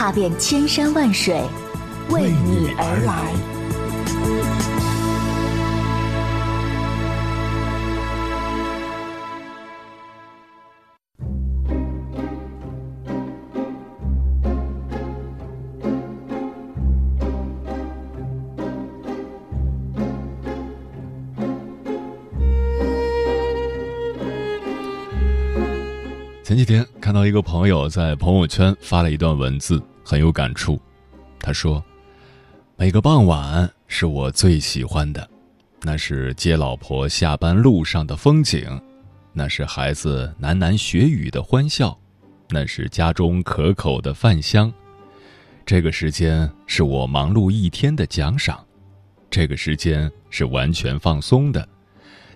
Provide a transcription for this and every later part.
踏遍千山万水，为你而来。前几天看到一个朋友在朋友圈发了一段文字，很有感触。他说：“每个傍晚是我最喜欢的，那是接老婆下班路上的风景，那是孩子喃喃学语的欢笑，那是家中可口的饭香。这个时间是我忙碌一天的奖赏，这个时间是完全放松的，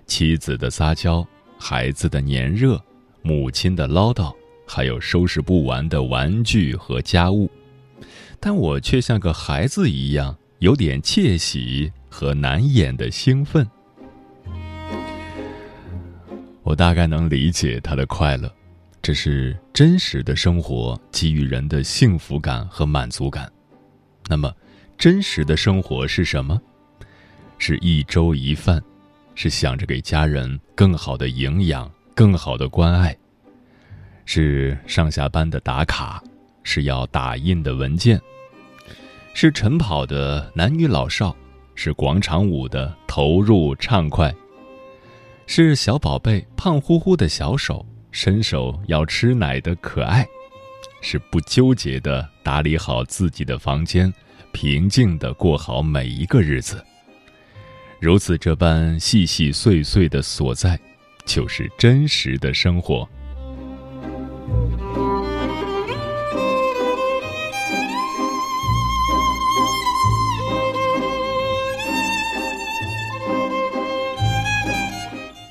妻子的撒娇，孩子的黏热。”母亲的唠叨，还有收拾不完的玩具和家务，但我却像个孩子一样，有点窃喜和难掩的兴奋。我大概能理解他的快乐，这是真实的生活给予人的幸福感和满足感。那么，真实的生活是什么？是一粥一饭，是想着给家人更好的营养。更好的关爱，是上下班的打卡，是要打印的文件，是晨跑的男女老少，是广场舞的投入畅快，是小宝贝胖乎乎的小手伸手要吃奶的可爱，是不纠结的打理好自己的房间，平静的过好每一个日子。如此这般细细碎碎的所在。就是真实的生活。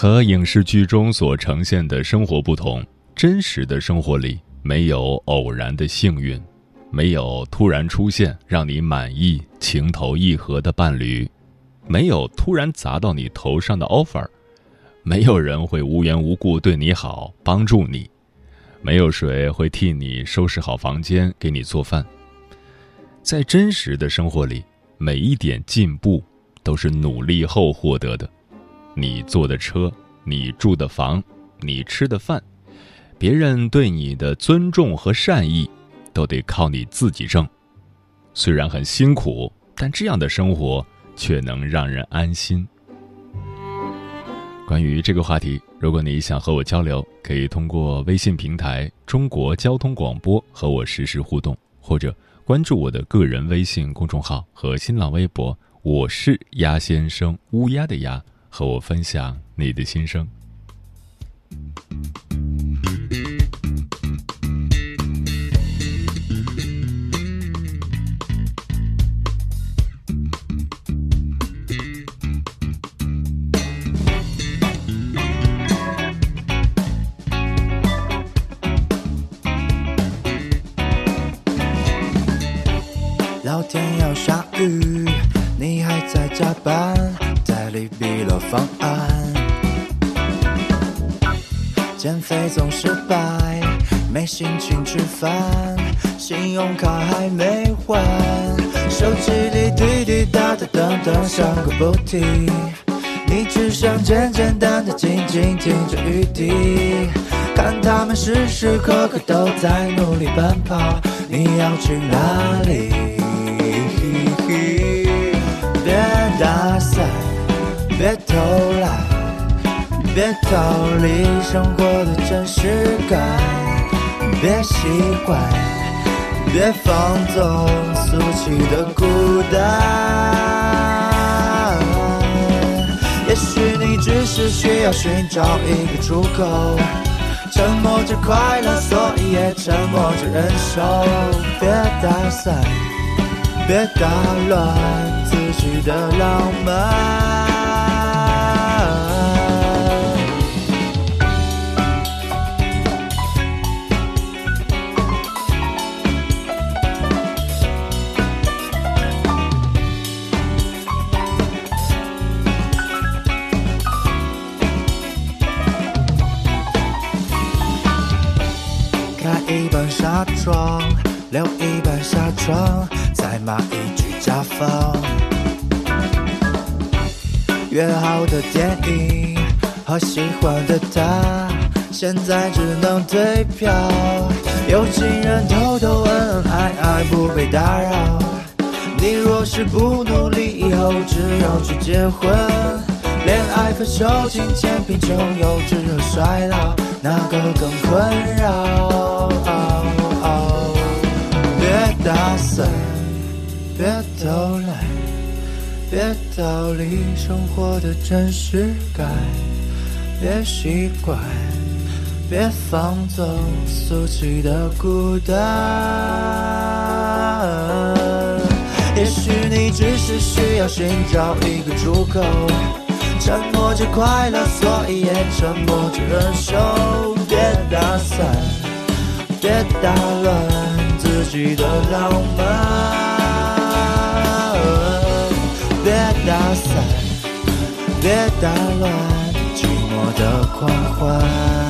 和影视剧中所呈现的生活不同，真实的生活里没有偶然的幸运，没有突然出现让你满意、情投意合的伴侣，没有突然砸到你头上的 offer。没有人会无缘无故对你好，帮助你；没有谁会替你收拾好房间，给你做饭。在真实的生活里，每一点进步都是努力后获得的。你坐的车，你住的房，你吃的饭，别人对你的尊重和善意，都得靠你自己挣。虽然很辛苦，但这样的生活却能让人安心。关于这个话题，如果你想和我交流，可以通过微信平台“中国交通广播”和我实时互动，或者关注我的个人微信公众号和新浪微博“我是鸭先生”（乌鸦的鸭），和我分享你的心声。方案。减肥总失败，没心情吃饭，信用卡还没还，手机里滴滴答答等等像个不停。你只想简简单单静静听着雨滴，看他们时时刻刻都在努力奔跑，你要去哪里？别偷懒，别逃离生活的真实感，别习惯，别放纵俗气的孤单。也许你只是需要寻找一个出口，沉默着快乐，所以也沉默着忍受。别打散，别打乱自己的浪漫。留一半纱窗，再骂一句甲方。约好的电影和喜欢的他，现在只能退票。有情人偷偷恩恩爱爱，不被打扰。你若是不努力，以后只有去结婚。恋爱分手、金钱、贫穷、幼稚和衰老，哪个更困扰？别逃离生活的真实感，别习惯，别放纵俗气的孤单。也许你只是需要寻找一个出口。沉默着快乐，所以也沉默着忍受。别打散，别打乱自己的浪漫。别打伞，别打乱寂寞的狂欢。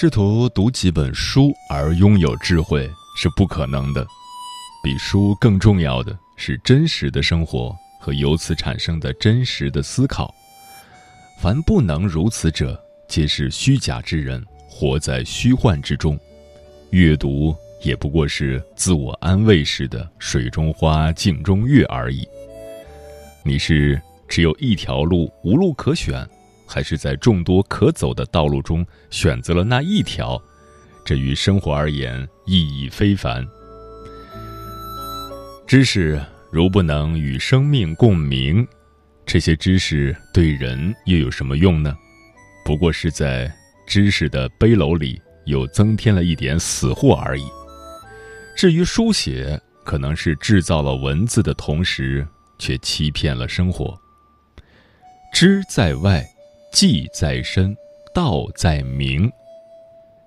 试图读几本书而拥有智慧是不可能的，比书更重要的是真实的生活和由此产生的真实的思考。凡不能如此者，皆是虚假之人，活在虚幻之中。阅读也不过是自我安慰式的“水中花，镜中月”而已。你是只有一条路，无路可选，还是在众多可走的道路中选择了那一条？这于生活而言意义非凡。知识如不能与生命共鸣，这些知识对人又有什么用呢？不过是在知识的背篓里又增添了一点死货而已。至于书写，可能是制造了文字的同时，却欺骗了生活。知在外，技在身，道在明。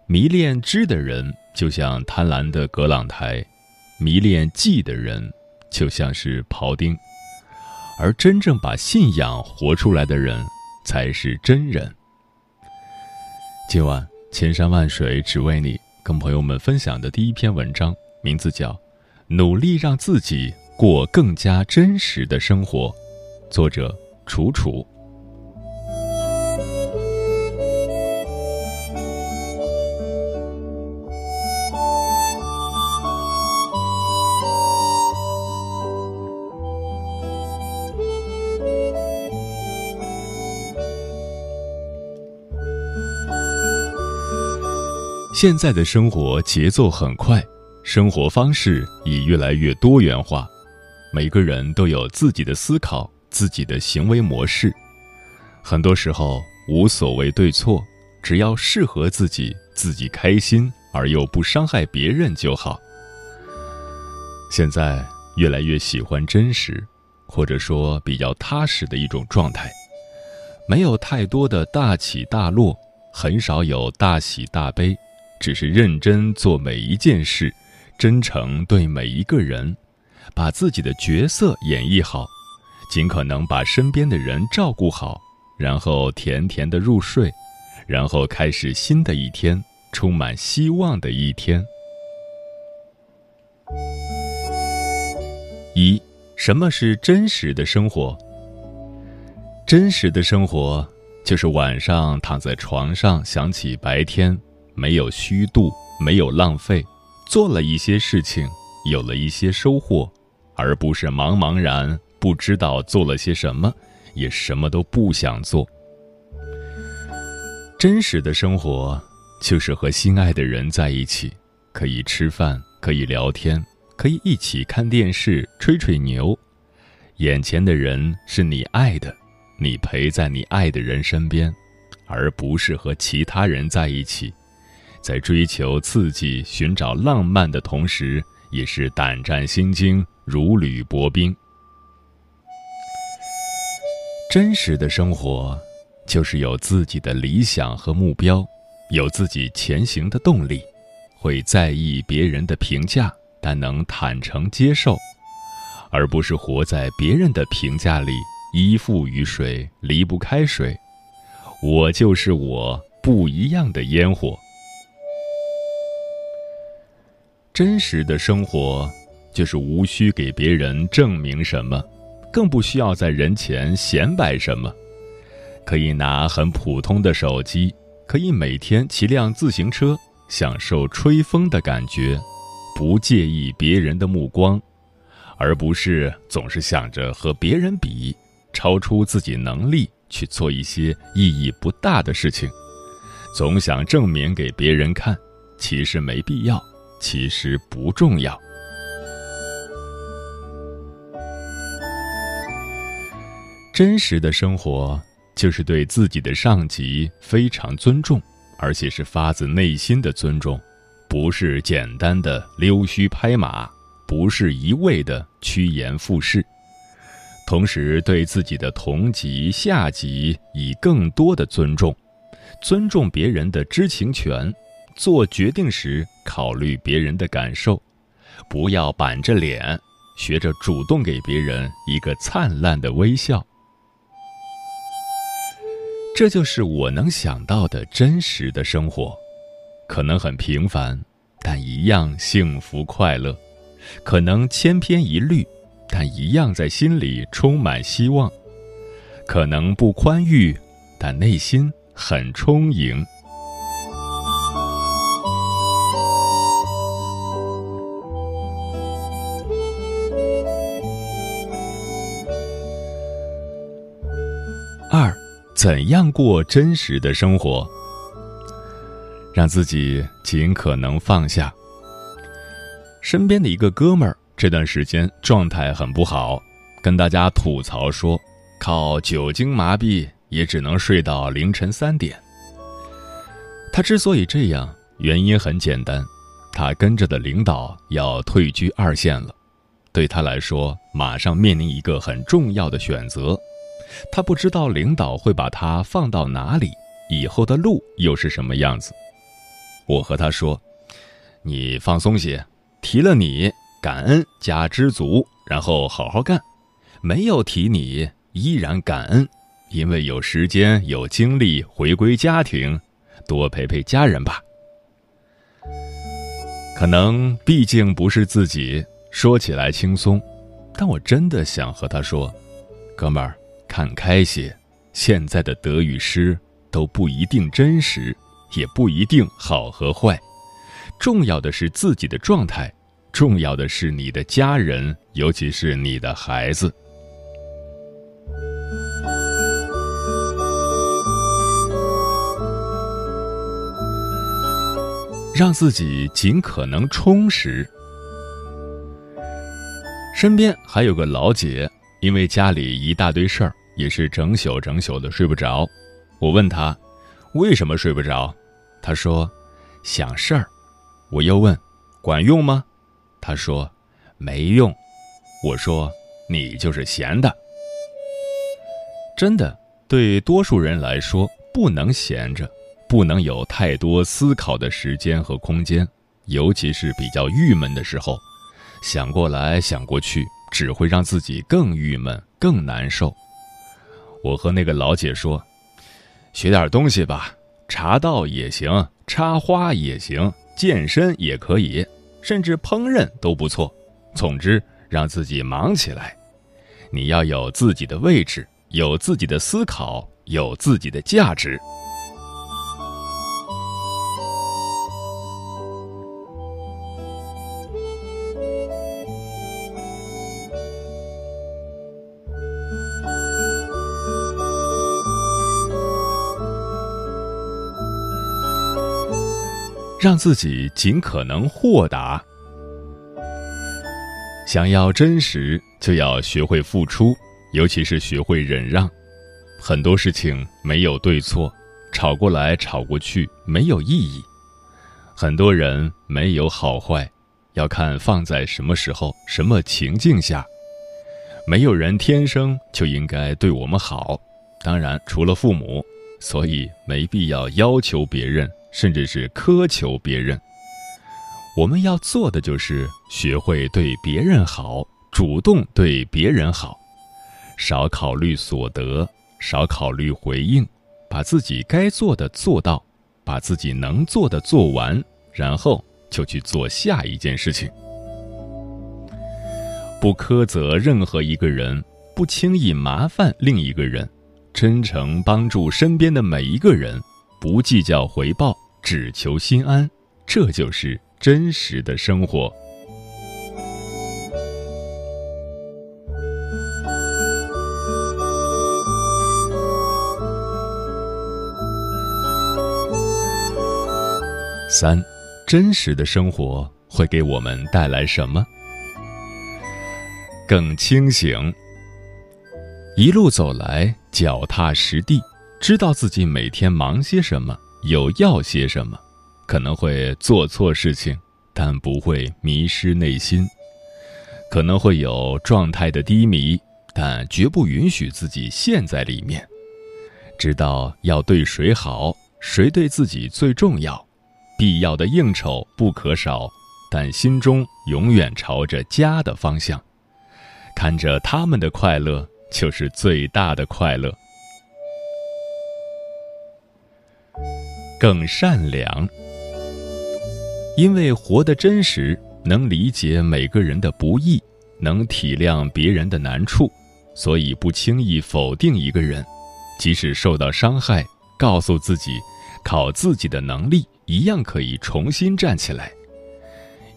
迷恋知的人，就像贪婪的葛朗台；迷恋技的人，就像是庖丁。而真正把信仰活出来的人，才是真人。今晚千山万水只为你，跟朋友们分享的第一篇文章，名字叫《努力让自己过更加真实的生活。作者：楚楚。现在的生活节奏很快，生活方式已越来越多元化，每个人都有自己的思考、自己的行为模式。很多时候无所谓对错，只要适合自己、自己开心而又不伤害别人就好。现在越来越喜欢真实，或者说比较踏实的一种状态，没有太多的大起大落，很少有大喜大悲。只是认真做每一件事，真诚对每一个人，把自己的角色演绎好，尽可能把身边的人照顾好，然后甜甜的入睡，然后开始新的一天，充满希望的一天。一，什么是真实的生活？真实的生活就是晚上躺在床上，想起白天。没有虚度，没有浪费，做了一些事情，有了一些收获，而不是茫茫然不知道做了些什么，也什么都不想做。真实的生活就是和心爱的人在一起，可以吃饭，可以聊天，可以一起看电视、吹吹牛。眼前的人是你爱的，你陪在你爱的人身边，而不是和其他人在一起。在追求刺激、寻找浪漫的同时，也是胆战心惊、如履薄冰。真实的生活，就是有自己的理想和目标，有自己前行的动力，会在意别人的评价，但能坦诚接受，而不是活在别人的评价里，依附于水，离不开水。我就是我，不一样的烟火。真实的生活，就是无需给别人证明什么，更不需要在人前显摆什么。可以拿很普通的手机，可以每天骑辆自行车，享受吹风的感觉，不介意别人的目光，而不是总是想着和别人比，超出自己能力去做一些意义不大的事情，总想证明给别人看，其实没必要。其实不重要。真实的生活就是对自己的上级非常尊重，而且是发自内心的尊重，不是简单的溜须拍马，不是一味的趋炎附势。同时，对自己的同级下级以更多的尊重，尊重别人的知情权。做决定时考虑别人的感受，不要板着脸，学着主动给别人一个灿烂的微笑。这就是我能想到的真实的生活，可能很平凡，但一样幸福快乐；可能千篇一律，但一样在心里充满希望；可能不宽裕，但内心很充盈。怎样过真实的生活？让自己尽可能放下。身边的一个哥们儿这段时间状态很不好，跟大家吐槽说，靠酒精麻痹也只能睡到凌晨三点。他之所以这样，原因很简单，他跟着的领导要退居二线了，对他来说，马上面临一个很重要的选择。他不知道领导会把他放到哪里，以后的路又是什么样子。我和他说：“你放松些，提了你感恩加知足，然后好好干；没有提你依然感恩，因为有时间有精力回归家庭，多陪陪家人吧。可能毕竟不是自己，说起来轻松。”但我真的想和他说：“哥们儿，看开些，现在的得与失都不一定真实，也不一定好和坏。重要的是自己的状态，重要的是你的家人，尤其是你的孩子。”让自己尽可能充实。身边还有个老姐，因为家里一大堆事儿，也是整宿整宿的睡不着。我问他为什么睡不着，他说想事儿。我又问管用吗？他说没用。我说你就是闲的。真的，对多数人来说，不能闲着。不能有太多思考的时间和空间，尤其是比较郁闷的时候，想过来想过去，只会让自己更郁闷、更难受。我和那个老姐说：“学点东西吧，茶道也行，插花也行，健身也可以，甚至烹饪都不错。总之，让自己忙起来。你要有自己的位置，有自己的思考，有自己的价值。”让自己尽可能豁达。想要真实，就要学会付出，尤其是学会忍让。很多事情没有对错，吵过来吵过去没有意义。很多人没有好坏，要看放在什么时候、什么情境下。没有人天生就应该对我们好，当然除了父母，所以没必要要求别人。甚至是苛求别人，我们要做的就是学会对别人好，主动对别人好，少考虑所得，少考虑回应，把自己该做的做到，把自己能做的做完，然后就去做下一件事情。不苛责任何一个人，不轻易麻烦另一个人，真诚帮助身边的每一个人。不计较回报，只求心安，这就是真实的生活。三，真实的生活会给我们带来什么？更清醒。一路走来，脚踏实地。知道自己每天忙些什么，有要些什么，可能会做错事情，但不会迷失内心；可能会有状态的低迷，但绝不允许自己陷在里面。知道要对谁好，谁对自己最重要，必要的应酬不可少，但心中永远朝着家的方向，看着他们的快乐就是最大的快乐。更善良，因为活得真实，能理解每个人的不易，能体谅别人的难处，所以不轻易否定一个人，即使受到伤害，告诉自己，靠自己的能力一样可以重新站起来。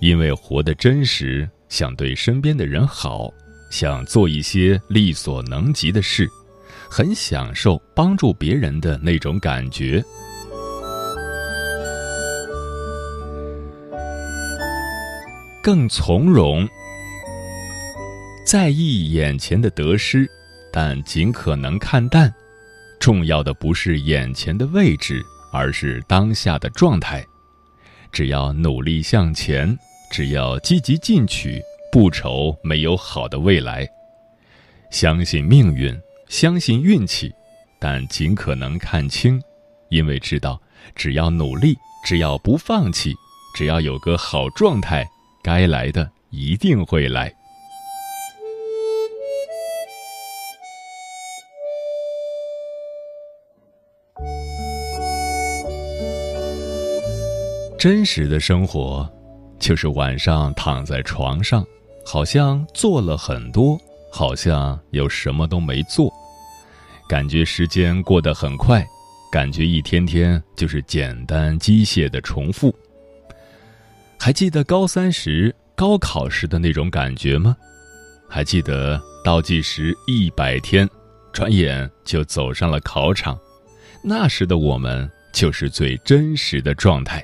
因为活得真实，想对身边的人好，想做一些力所能及的事，很享受帮助别人的那种感觉。更从容，在意眼前的得失，但尽可能看淡。重要的不是眼前的位置，而是当下的状态。只要努力向前，只要积极进取，不愁没有好的未来。相信命运，相信运气，但尽可能看清，因为知道，只要努力，只要不放弃，只要有个好状态。该来的一定会来。真实的生活，就是晚上躺在床上，好像做了很多，好像又什么都没做，感觉时间过得很快，感觉一天天就是简单机械的重复。还记得高三时高考时的那种感觉吗？还记得倒计时一百天，转眼就走上了考场，那时的我们就是最真实的状态。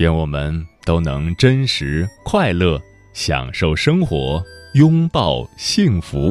愿我们都能真实快乐，享受生活，拥抱幸福。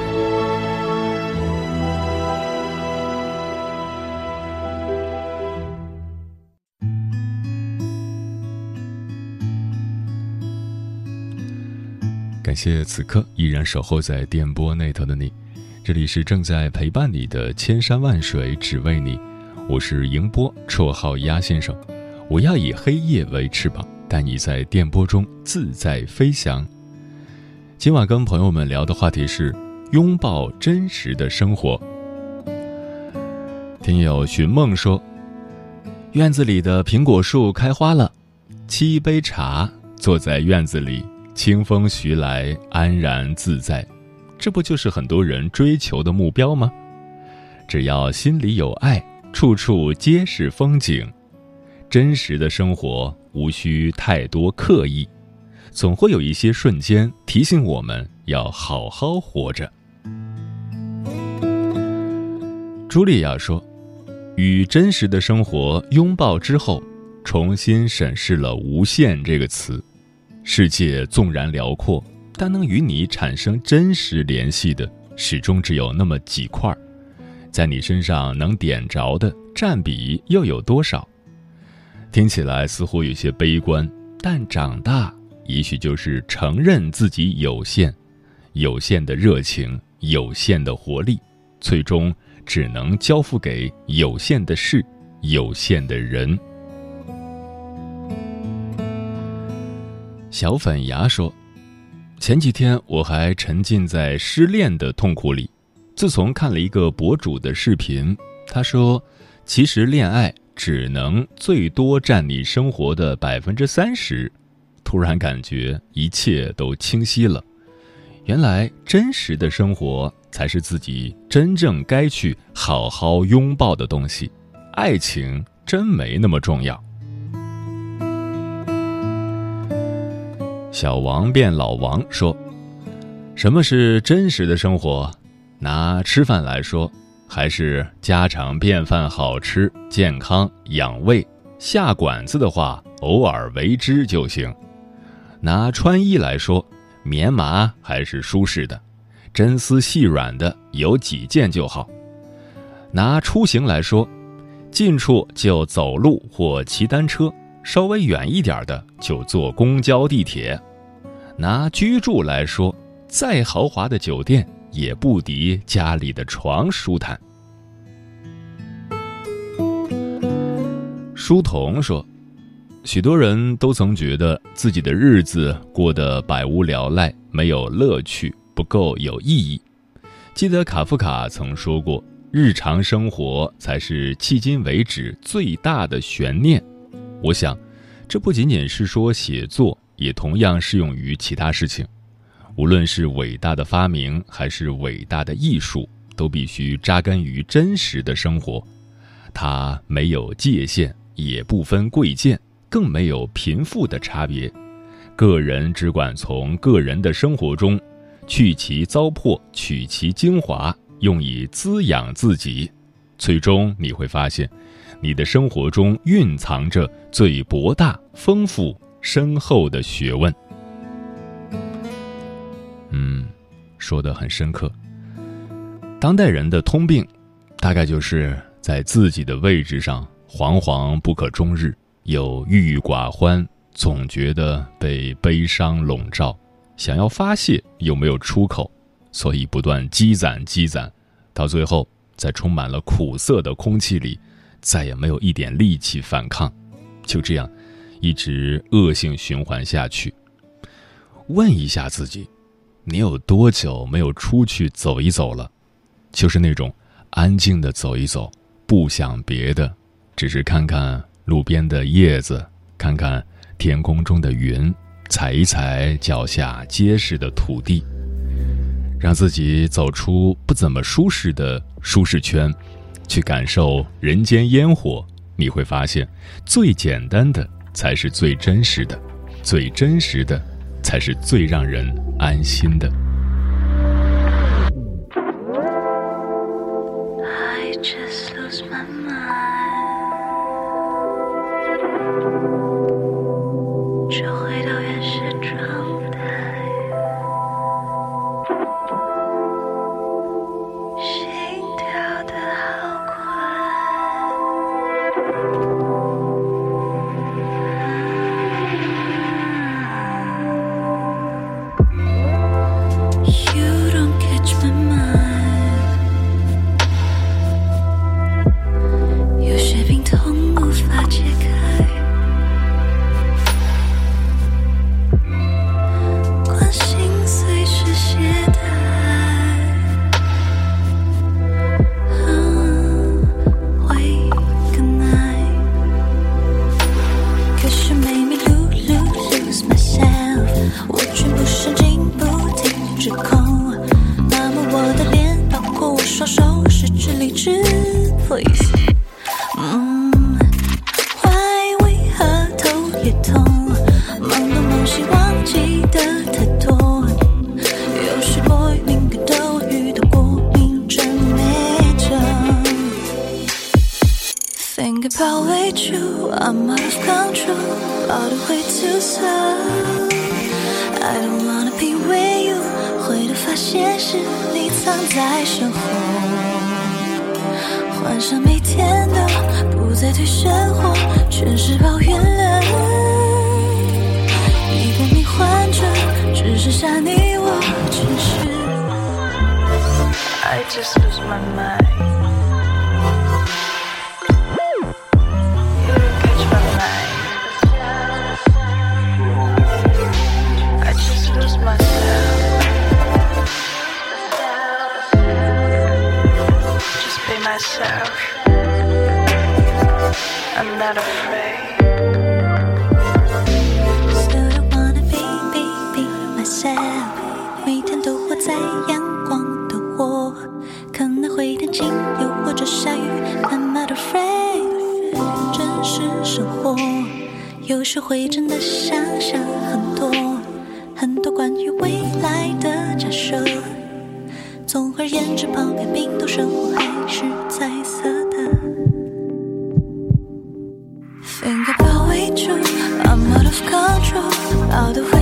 感谢此刻依然守候在电波那头的你，这里是正在陪伴你的千山万水只为你，我是迎波，绰号鸭先生，我要以黑夜为翅膀，带你在电波中自在飞翔。今晚跟朋友们聊的话题是拥抱真实的生活。听友寻梦说，院子里的苹果树开花了，沏一杯茶，坐在院子里。清风徐来，安然自在，这不就是很多人追求的目标吗？只要心里有爱，处处皆是风景。真实的生活无需太多刻意，总会有一些瞬间提醒我们要好好活着。茱莉亚说：“与真实的生活拥抱之后，重新审视了‘无限’这个词。”世界纵然辽阔，但能与你产生真实联系的，始终只有那么几块在你身上能点着的占比又有多少？听起来似乎有些悲观，但长大也许就是承认自己有限，有限的热情，有限的活力，最终只能交付给有限的事，有限的人。小粉牙说：“前几天我还沉浸在失恋的痛苦里，自从看了一个博主的视频，他说，其实恋爱只能最多占你生活的百分之三十。突然感觉一切都清晰了，原来真实的生活才是自己真正该去好好拥抱的东西，爱情真没那么重要。”小王变老王说：“什么是真实的生活？拿吃饭来说，还是家常便饭好吃、健康、养胃。下馆子的话，偶尔为之就行。拿穿衣来说，棉麻还是舒适的，真丝细软的有几件就好。拿出行来说，近处就走路或骑单车。”稍微远一点的就坐公交、地铁。拿居住来说，再豪华的酒店也不敌家里的床舒坦。书童说：“许多人都曾觉得自己的日子过得百无聊赖，没有乐趣，不够有意义。记得卡夫卡曾说过：‘日常生活才是迄今为止最大的悬念。’”我想，这不仅仅是说写作，也同样适用于其他事情。无论是伟大的发明，还是伟大的艺术，都必须扎根于真实的生活。它没有界限，也不分贵贱，更没有贫富的差别。个人只管从个人的生活中，去其糟粕，取其精华，用以滋养自己。最终你会发现。你的生活中蕴藏着最博大、丰富、深厚的学问。嗯，说的很深刻。当代人的通病，大概就是在自己的位置上惶惶不可终日，又郁郁寡欢，总觉得被悲伤笼罩，想要发泄又没有出口，所以不断积攒积攒，到最后，在充满了苦涩的空气里，再也没有一点力气反抗，就这样，一直恶性循环下去。问一下自己，你有多久没有出去走一走了？就是那种安静的走一走，不想别的，只是看看路边的叶子，看看。天空中的云，踩一踩脚下结实的土地，让自己走出不怎么舒适的舒适圈，去感受人间烟火。你会发现，最简单的才是最真实的，最真实的才是最让人安心的。just lose my mind. 都会。